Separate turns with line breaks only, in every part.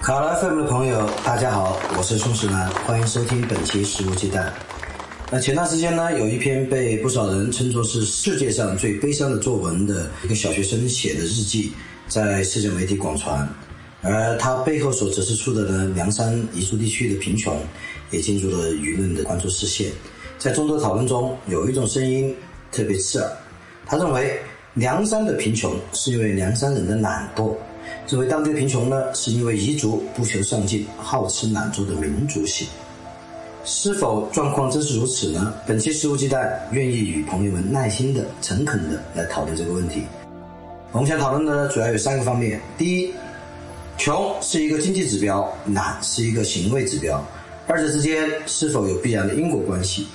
卡拉 FM 的朋友，大家好，我是宋世南，欢迎收听本期《食物鸡蛋》。那前段时间呢，有一篇被不少人称作是世界上最悲伤的作文的一个小学生写的日记，在社交媒体广传，而他背后所折射出的呢，凉山彝族地区的贫穷，也进入了舆论的关注视线。在众多讨论中，有一种声音特别刺耳，他认为凉山的贫穷是因为凉山人的懒惰。认为当地贫穷呢，是因为彝族不求上进、好吃懒做的民族性。是否状况真是如此呢？本期食物鸡蛋愿意与朋友们耐心的、诚恳的来讨论这个问题。我们想讨论的主要有三个方面：第一，穷是一个经济指标，懒是一个行为指标，二者之间是否有必然的因果关系？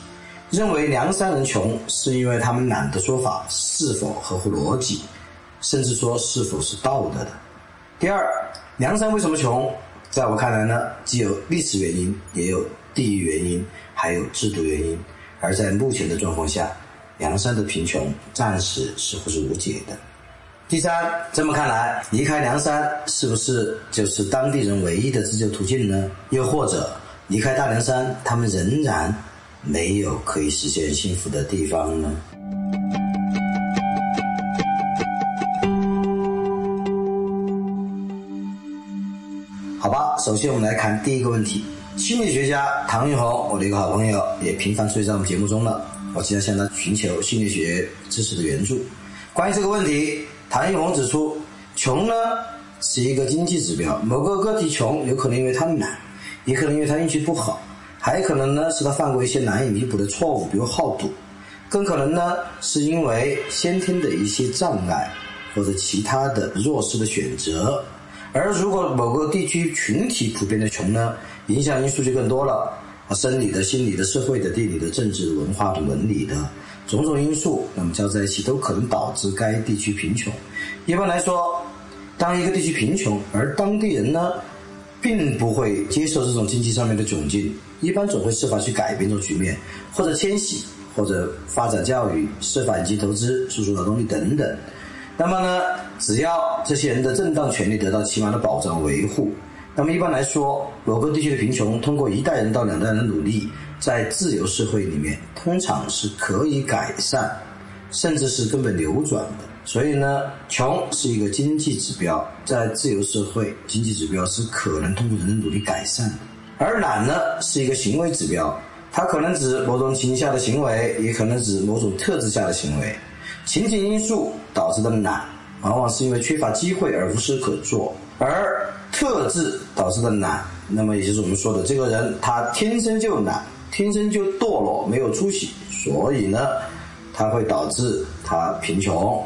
认为凉山人穷是因为他们懒的说法是否合乎逻辑，甚至说是否是道德的？第二，梁山为什么穷？在我看来呢，既有历史原因，也有地域原因，还有制度原因。而在目前的状况下，梁山的贫穷暂时似乎是无解的。第三，这么看来，离开梁山是不是就是当地人唯一的自救途径呢？又或者，离开大凉山，他们仍然没有可以实现幸福的地方呢？首先，我们来看第一个问题。心理学家唐云红，我的一个好朋友，也频繁出现在我们节目中了。我经常向他寻求心理学知识的援助。关于这个问题，唐云红指出，穷呢是一个经济指标。某个个体穷，有可能因为他懒，也可能因为他运气不好，还可能呢是他犯过一些难以弥补的错误，比如好赌，更可能呢是因为先天的一些障碍或者其他的弱势的选择。而如果某个地区群体普遍的穷呢，影响因素就更多了，生理的、心理的、社会的、地理的、政治的、文化的、伦理的种种因素，那么交在一起都可能导致该地区贫穷。一般来说，当一个地区贫穷，而当地人呢，并不会接受这种经济上面的窘境，一般总会设法去改变这种局面，或者迁徙，或者发展教育、设法引进投资、输出劳动力等等。那么呢，只要这些人的正当权利得到起码的保障维护，那么一般来说，某个地区的贫穷通过一代人到两代人的努力，在自由社会里面通常是可以改善，甚至是根本扭转的。所以呢，穷是一个经济指标，在自由社会，经济指标是可能通过人的努力改善的。而懒呢，是一个行为指标，它可能指某种情形下的行为，也可能指某种特质下的行为。情景因素导致的懒，往往是因为缺乏机会而无事可做；而特质导致的懒，那么也就是我们说的这个人他天生就懒，天生就堕落，没有出息，所以呢，他会导致他贫穷。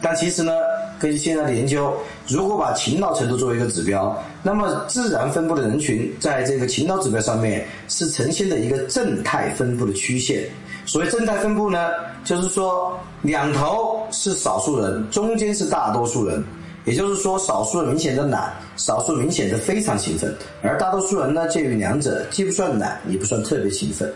但其实呢，根据现在的研究，如果把勤劳程度作为一个指标，那么自然分布的人群在这个勤劳指标上面是呈现的一个正态分布的曲线。所谓正态分布呢，就是说两头是少数人，中间是大多数人。也就是说，少数人明显的懒，少数明显的非常勤奋，而大多数人呢介于两者，既不算懒，也不算特别勤奋。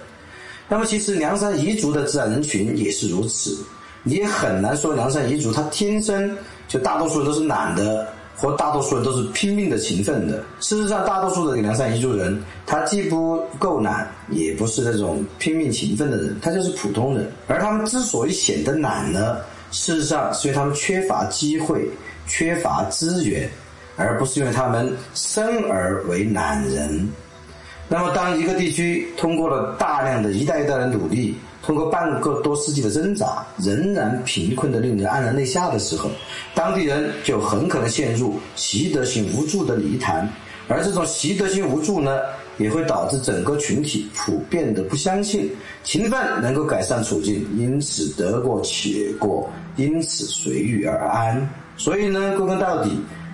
那么，其实凉山彝族的自然人群也是如此，你也很难说凉山彝族他天生就大多数人都是懒的。和大多数人都是拼命的勤奋的。事实上，大多数的凉山彝族人，他既不够懒，也不是那种拼命勤奋的人，他就是普通人。而他们之所以显得懒呢，事实上是因为他们缺乏机会、缺乏资源，而不是因为他们生而为懒人。那么，当一个地区通过了大量的一代一代的努力，通过半个多世纪的挣扎，仍然贫困的令人黯然泪下的时候，当地人就很可能陷入习得性无助的泥潭，而这种习得性无助呢，也会导致整个群体普遍的不相信勤奋能够改善处境，因此得过且过，因此随遇而安。所以呢，归根到底，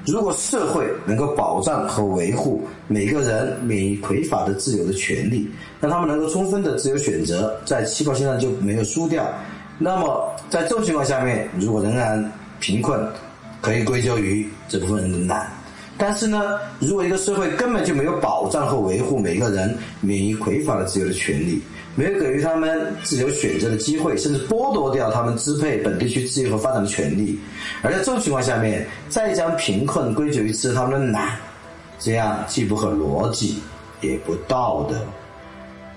如果社会能够保障和维护每个人免于匮乏的自由的权利，让他们能够充分的自由选择，在起跑线上就没有输掉。那么在这种情况下面，如果仍然贫困，可以归咎于这部分人的懒。但是呢，如果一个社会根本就没有保障和维护每个人免于匮乏的自由的权利，没有给予他们自由选择的机会，甚至剥夺掉他们支配本地区自由和发展的权利，而在这种情况下面，再将贫困归咎于吃他们的懒，这样既不合逻辑，也不道德。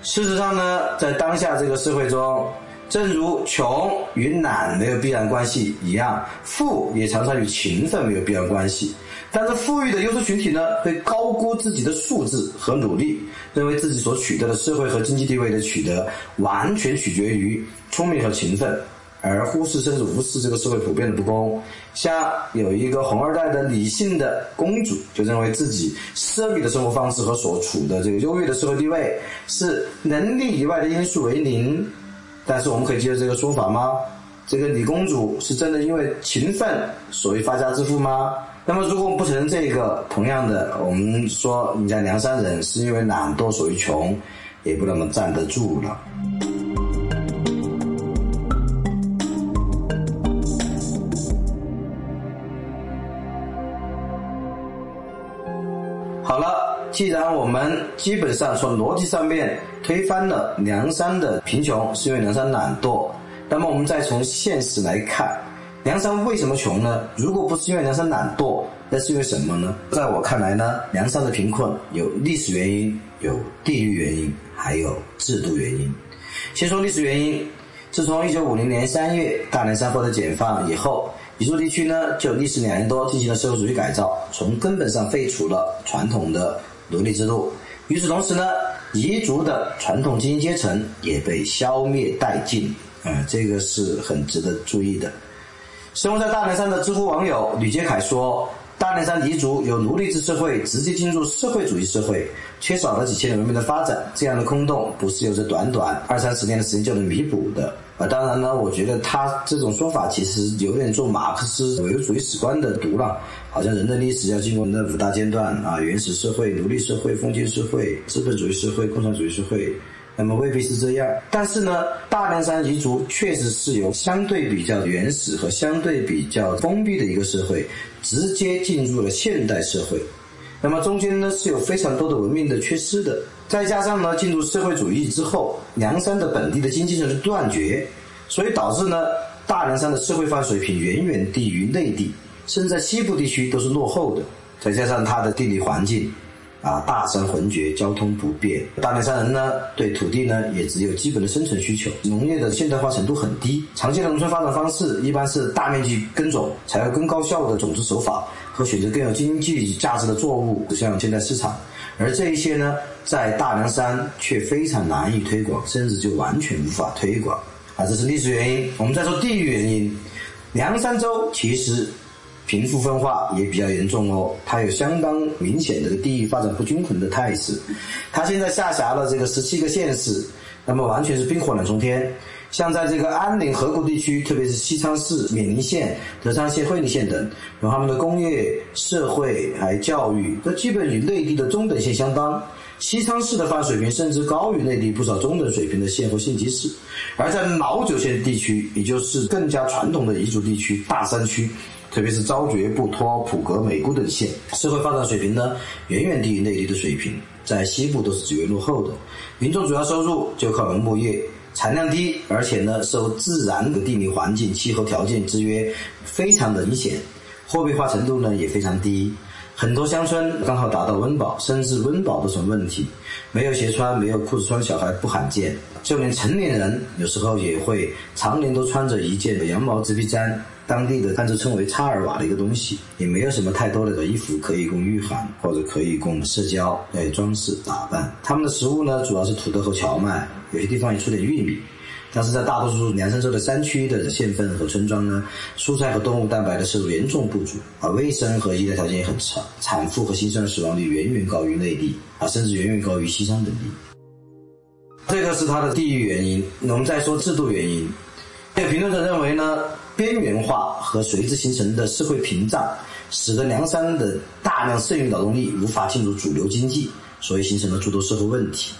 事实上呢，在当下这个社会中，正如穷与懒没有必然关系一样，富也常常与勤奋没有必然关系。但是富裕的优势群体呢，会高估自己的素质和努力，认为自己所取得的社会和经济地位的取得完全取决于聪明和勤奋，而忽视甚至无视这个社会普遍的不公。像有一个红二代的理性的公主，就认为自己奢靡的生活方式和所处的这个优越的社会地位是能力以外的因素为零。但是我们可以接受这个说法吗？这个李公主是真的因为勤奋所以发家致富吗？那么，如果不承认这个，同样的，我们说你家梁山人是因为懒惰所以穷，也不那么站得住了。好了，既然我们基本上从逻辑上面推翻了梁山的贫穷是因为梁山懒惰，那么我们再从现实来看。梁山为什么穷呢？如果不是因为梁山懒惰，那是因为什么呢？在我看来呢，梁山的贫困有历史原因，有地域原因，还有制度原因。先说历史原因，自从一九五零年三月大凉山获得解放以后，彝族地区呢就历时两年多进行了社会主义改造，从根本上废除了传统的奴隶制度。与此同时呢，彝族的传统精英阶层也被消灭殆尽。啊，这个是很值得注意的。生活在大凉山的知乎网友吕杰凯说：“大凉山彝族由奴隶制社会直接进入社会主义社会，缺少了几千年文明的发展，这样的空洞不是有着短短二三十年的时间就能弥补的。”啊，当然呢，我觉得他这种说法其实有点做马克思唯物主义史观的毒了，好像人的历史要经过那五大阶段啊：原始社会、奴隶社会、封建社会、资本主义社会、共产主义社会。那么未必是这样，但是呢，大凉山彝族确实是由相对比较原始和相对比较封闭的一个社会，直接进入了现代社会。那么中间呢是有非常多的文明的缺失的，再加上呢进入社会主义之后，凉山的本地的经济上是断绝，所以导致呢大凉山的社会化水平远远低于内地，甚至在西部地区都是落后的。再加上它的地理环境。啊，大山浑绝，交通不便。大凉山人呢，对土地呢也只有基本的生存需求，农业的现代化程度很低。常见的农村发展方式一般是大面积耕种，采用更高效的种植手法和选择更有经济价值的作物，走向现代市场。而这一些呢，在大凉山却非常难以推广，甚至就完全无法推广。啊，这是历史原因。我们再说地域原因，凉山州其实。贫富分化也比较严重哦，它有相当明显的地域发展不均衡的态势。它现在下辖了这个十七个县市，那么完全是冰火两重天。像在这个安宁河谷地区，特别是西昌市、冕宁县、德昌县、会宁县等，有他们的工业、社会还教育，都基本与内地的中等县相当。西昌市的发展水平甚至高于内地不少中等水平的县和县级市。而在老九县地区，也就是更加传统的彝族地区、大山区。特别是昭觉、布托、普格、美姑等县，社会发展水平呢远远低于内地的水平，在西部都是极为落后的。民众主要收入就靠农牧业，产量低，而且呢受自然的地理环境、气候条件制约非常明显，货币化程度呢也非常低。很多乡村刚好达到温饱，甚至温饱都成问题，没有鞋穿、没有裤子穿，小孩不罕见，就连成年人有时候也会常年都穿着一件羊毛织皮毡。当地的，看着称为插耳瓦的一个东西，也没有什么太多的衣服可以供御寒，或者可以供社交来装饰打扮。他们的食物呢，主要是土豆和荞麦，有些地方也出点玉米。但是在大多数凉山州的山区的县份和村庄呢，蔬菜和动物蛋白的摄入严重不足，而卫生和医疗条件也很差，产妇和新生儿死亡率远远高于内地，啊，甚至远远高于西昌等地。这个是它的地域原因。我们再说制度原因，有评论者认为呢。边缘化和随之形成的社会屏障，使得凉山的大量剩余劳动力无法进入主流经济，所以形成了诸多社会问题。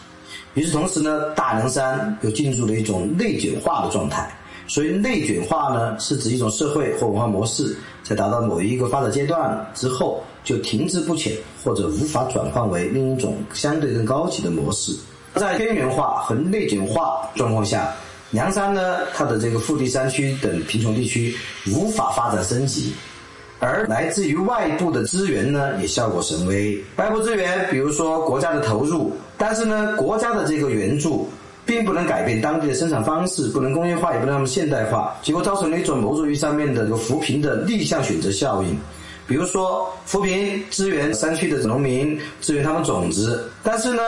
与此同时呢，大凉山又进入了一种内卷化的状态。所以内卷化呢，是指一种社会或文化模式在达到某一个发展阶段之后就停滞不前，或者无法转换为另一种相对更高级的模式。在边缘化和内卷化状况下，凉山呢，它的这个腹地山区等贫穷地区无法发展升级，而来自于外部的资源呢，也效果甚微。外部资源，比如说国家的投入，但是呢，国家的这个援助。并不能改变当地的生产方式，不能工业化，也不能那么现代化，结果造成了一种某种意义上面的这个扶贫的逆向选择效应。比如说，扶贫支援山区的农民，支援他们种子，但是呢，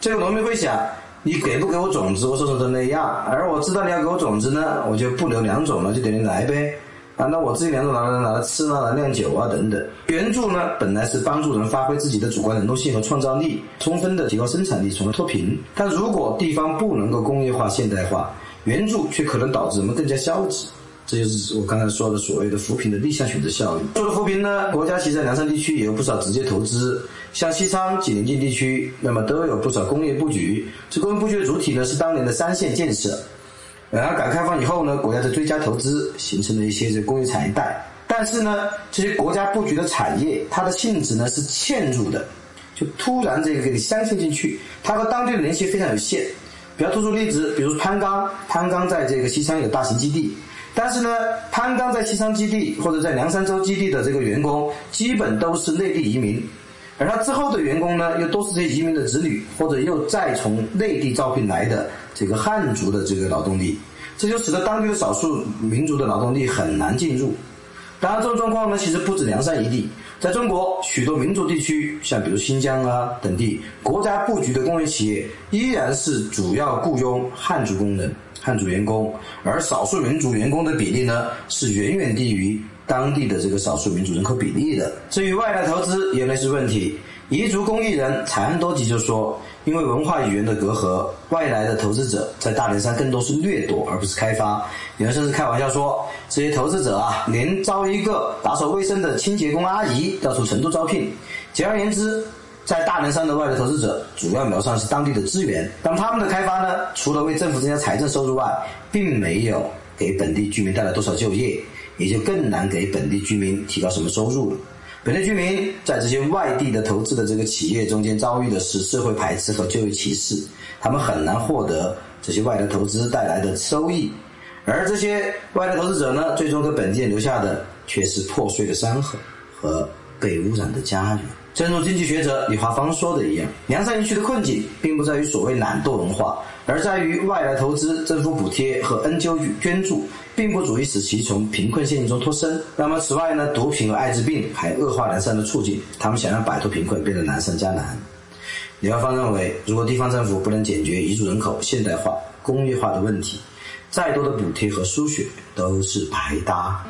这个农民会想，你给不给我种子，我说说都那样，而我知道你要给我种子呢，我就不留两种了，就等于来呗。啊，那我自己两种拿来拿来吃啊，拿来酿酒啊等等。援助呢，本来是帮助人发挥自己的主观能动性和创造力，充分的提高生产力，从而脱贫。但如果地方不能够工业化、现代化，援助却可能导致人们更加消极。这就是我刚才说的所谓的扶贫的逆向选择效应。说了扶贫呢，国家其实在凉山地区也有不少直接投资，像西昌、紧邻近地区，那么都有不少工业布局。这工业布局的主体呢，是当年的三线建设。然后改革开放以后呢，国家在追加投资，形成了一些这工业产业带。但是呢，这些国家布局的产业，它的性质呢是嵌入的，就突然这个给你镶嵌进去，它和当地的联系非常有限。比较突出例子，比如潘刚，潘刚在这个西昌有大型基地，但是呢，潘刚在西昌基地或者在凉山州基地的这个员工，基本都是内地移民。而他之后的员工呢，又都是这些移民的子女，或者又再从内地招聘来的这个汉族的这个劳动力，这就使得当地的少数民族的劳动力很难进入。当然，这种状况呢，其实不止凉山一地，在中国许多民族地区，像比如新疆啊等地，国家布局的工业企业依然是主要雇佣汉族工人、汉族员工，而少数民族员工的比例呢，是远远低于。当地的这个少数民族人口比例的。至于外来投资，也类似问题。彝族公益人柴安多吉就说，因为文化语言的隔阂，外来的投资者在大凉山更多是掠夺，而不是开发。有人甚至开玩笑说，这些投资者啊，连招一个打扫卫生的清洁工阿姨要从成都招聘。简而言之，在大凉山的外来投资者，主要瞄上是当地的资源。当他们的开发呢，除了为政府增加财政收入外，并没有给本地居民带来多少就业。也就更难给本地居民提高什么收入了。本地居民在这些外地的投资的这个企业中间遭遇的是社会排斥和就业歧视，他们很难获得这些外来投资带来的收益，而这些外来投资者呢，最终给本地人留下的却是破碎的山河和被污染的家园。正如经济学者李华芳说的一样，凉山一区的困境并不在于所谓懒惰文化，而在于外来投资、政府补贴和 NGO 捐助。并不足以使其从贫困陷阱中脱身。那么，此外呢，毒品和艾滋病还恶化南山的处境。他们想要摆脱贫困，变得难上加难。李华芳认为，如果地方政府不能解决彝族人口现代化、工业化的问题，再多的补贴和输血都是白搭。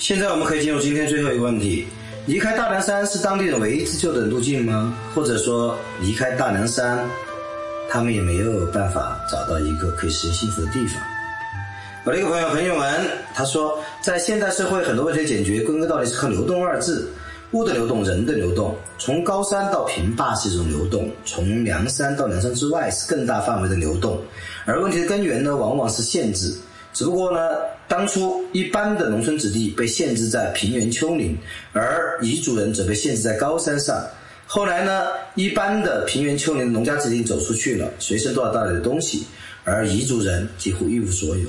现在我们可以进入今天最后一个问题：离开大凉山是当地人唯一自救的路径吗？或者说，离开大凉山，他们也没有办法找到一个可以实现幸福的地方？我的一个朋友彭永文他说，在现代社会，很多问题的解决归根到底是靠“流动”二字，物的流动，人的流动。从高山到平坝是一种流动，从凉山到凉山之外是更大范围的流动。而问题的根源呢，往往是限制。只不过呢，当初一般的农村子弟被限制在平原丘陵，而彝族人则被限制在高山上。后来呢，一般的平原丘陵农家子弟走出去了，随身都要带来的东西，而彝族人几乎一无所有。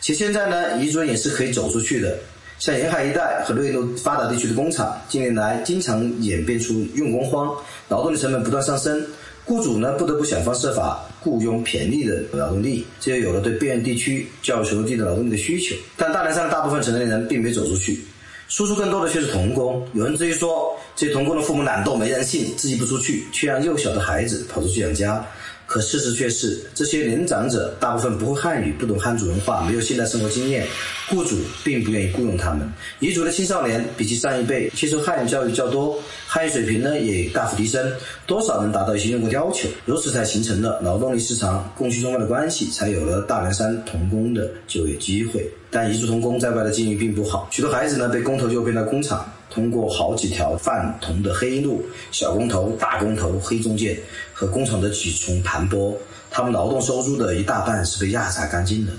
其实现在呢，彝族人也是可以走出去的。像沿海一带和内陆发达地区的工厂，近年来经常演变出用工荒，劳动力成本不断上升。雇主呢不得不想方设法雇佣便宜的劳动力，这就有了对边远地区较穷地的劳动力的需求。但大凉山的大部分城镇人并没走出去，输出更多的却是童工。有人质疑说，这些童工的父母懒惰没人性，自己不出去，却让幼小的孩子跑出去养家。可事实却是，这些年长者大部分不会汉语，不懂汉族文化，没有现代生活经验，雇主并不愿意雇佣他们。彝族的青少年比起上一辈接受汉语教育较多，汉语水平呢也大幅提升，多少能达到一些用工要求，如此才形成了劳动力市场供需中外的关系，才有了大凉山童工的就业机会。但彝族童工在外的境遇并不好，许多孩子呢被工头诱骗到工厂。通过好几条泛铜的黑路，小工头、大工头、黑中介和工厂的几重盘剥，他们劳动收入的一大半是被压榨干净的，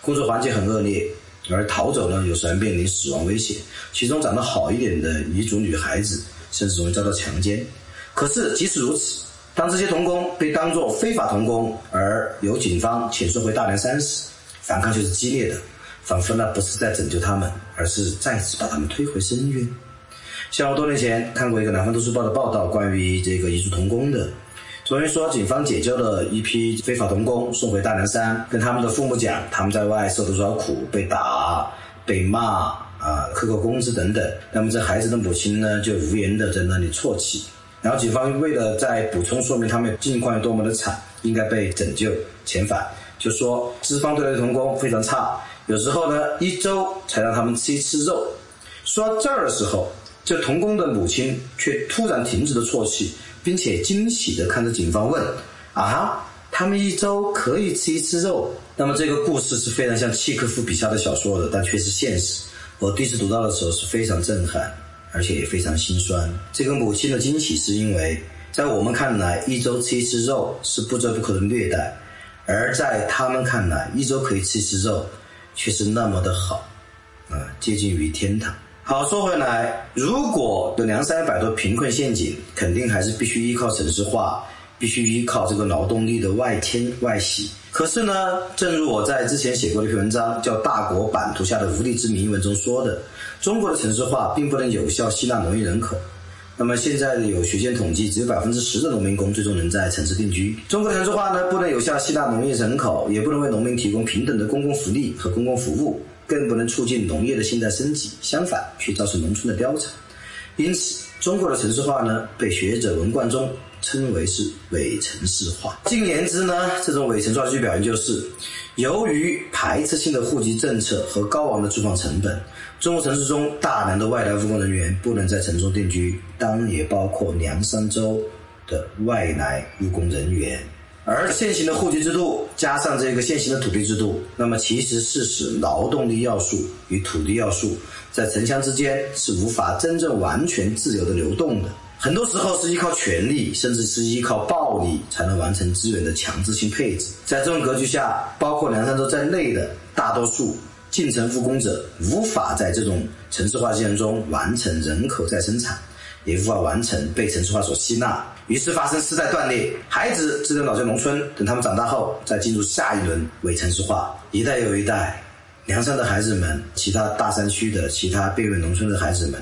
工作环境很恶劣，而逃走呢，有时还面临死亡威胁。其中长得好一点的彝族女孩子，甚至容易遭到强奸。可是即使如此，当这些童工被当作非法童工而由警方遣送回大凉山时，反抗却是激烈的，仿佛那不是在拯救他们，而是再次把他们推回深渊。像我多年前看过一个《南方都市报》的报道，关于这个彝族童工的。昨天说，警方解救了一批非法童工，送回大凉山，跟他们的父母讲他们在外受多少苦，被打、被骂啊，克扣工资等等。那么这孩子的母亲呢，就无言的在那里啜泣。然后警方为了再补充说明他们境况有多么的惨，应该被拯救遣返，就说资方对待童工非常差，有时候呢一周才让他们吃一次肉。说到这儿的时候。这童工的母亲却突然停止了啜泣，并且惊喜地看着警方问：“啊，他们一周可以吃一次肉？”那么这个故事是非常像契诃夫笔下的小说的，但却是现实。我第一次读到的时候是非常震撼，而且也非常心酸。这个母亲的惊喜是因为，在我们看来，一周吃一次肉是不折不扣的虐待，而在他们看来，一周可以吃一次肉却是那么的好，啊，接近于天堂。好，说回来，如果的梁山摆脱贫困陷阱，肯定还是必须依靠城市化，必须依靠这个劳动力的外迁外徙。可是呢，正如我在之前写过的一篇文章，叫《大国版图下的无地之民》一文中说的，中国的城市化并不能有效吸纳农业人口。那么现在有学界统计，只有百分之十的农民工最终能在城市定居。中国的城市化呢，不能有效吸纳农业人口，也不能为农民提供平等的公共福利和公共服务。更不能促进农业的现代升级，相反，却造成农村的凋残。因此，中国的城市化呢，被学者文贯中称为是伪城市化。进言之呢，这种伪城市化具体表现就是，由于排斥性的户籍政策和高昂的住房成本，中国城市中大量的外来务工人员不能在城中定居，当然也包括凉山州的外来务工人员。而现行的户籍制度加上这个现行的土地制度，那么其实是使劳动力要素与土地要素在城乡之间是无法真正完全自由的流动的。很多时候是依靠权力，甚至是依靠暴力才能完成资源的强制性配置。在这种格局下，包括凉山州在内的大多数进城务工者无法在这种城市化进程中完成人口再生产。也无法完成被城市化所吸纳，于是发生世代断裂，孩子只能老在农村，等他们长大后再进入下一轮伪城市化，一代又一代，梁山的孩子们，其他大山区的其他边远农村的孩子们，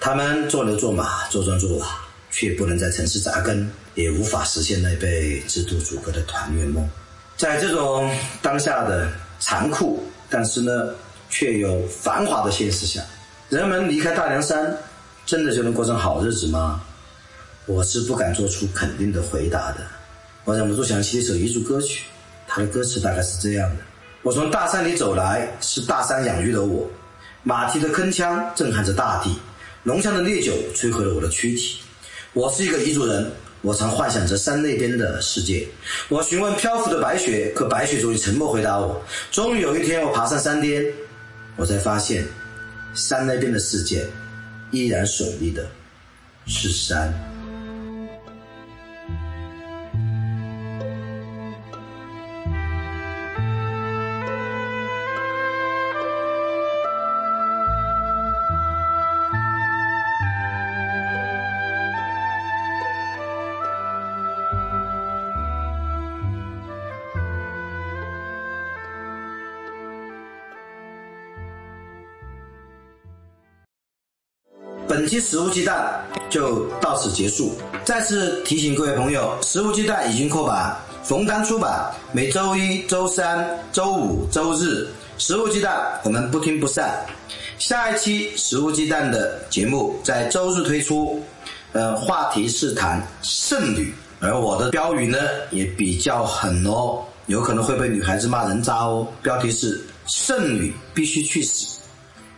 他们做牛做马做庄做瓦，却不能在城市扎根，也无法实现那被制度阻隔的团圆梦。在这种当下的残酷，但是呢，却又繁华的现实下，人们离开大凉山。真的就能过上好日子吗？我是不敢做出肯定的回答的。我忍不住想起一首彝族歌曲，它的歌词大概是这样的：我从大山里走来，是大山养育了我。马蹄的铿锵震撼着大地，浓香的烈酒摧毁了我的躯体。我是一个彝族人，我常幻想着山那边的世界。我询问漂浮的白雪，可白雪总以沉默回答我。终于有一天，我爬上山巅，我才发现，山那边的世界。依然耸立的是山。本期食物鸡蛋就到此结束。再次提醒各位朋友，食物鸡蛋已经扩版，逢单出版，每周一、周三、周五、周日。食物鸡蛋，我们不听不散。下一期食物鸡蛋的节目在周日推出，呃，话题是谈剩女。而我的标语呢也比较狠哦，有可能会被女孩子骂人渣哦。标题是“剩女必须去死”。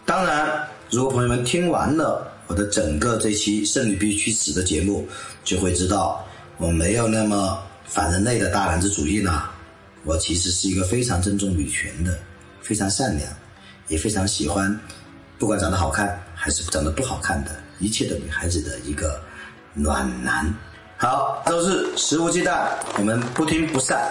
当然，如果朋友们听完了我的整个这期“剩女必须死”的节目，就会知道我没有那么反人类的大男子主义呢。我其实是一个非常尊重女权的，非常善良，也非常喜欢，不管长得好看还是长得不好看的一切的女孩子的一个暖男。好，周日肆无忌惮，我们不听不散。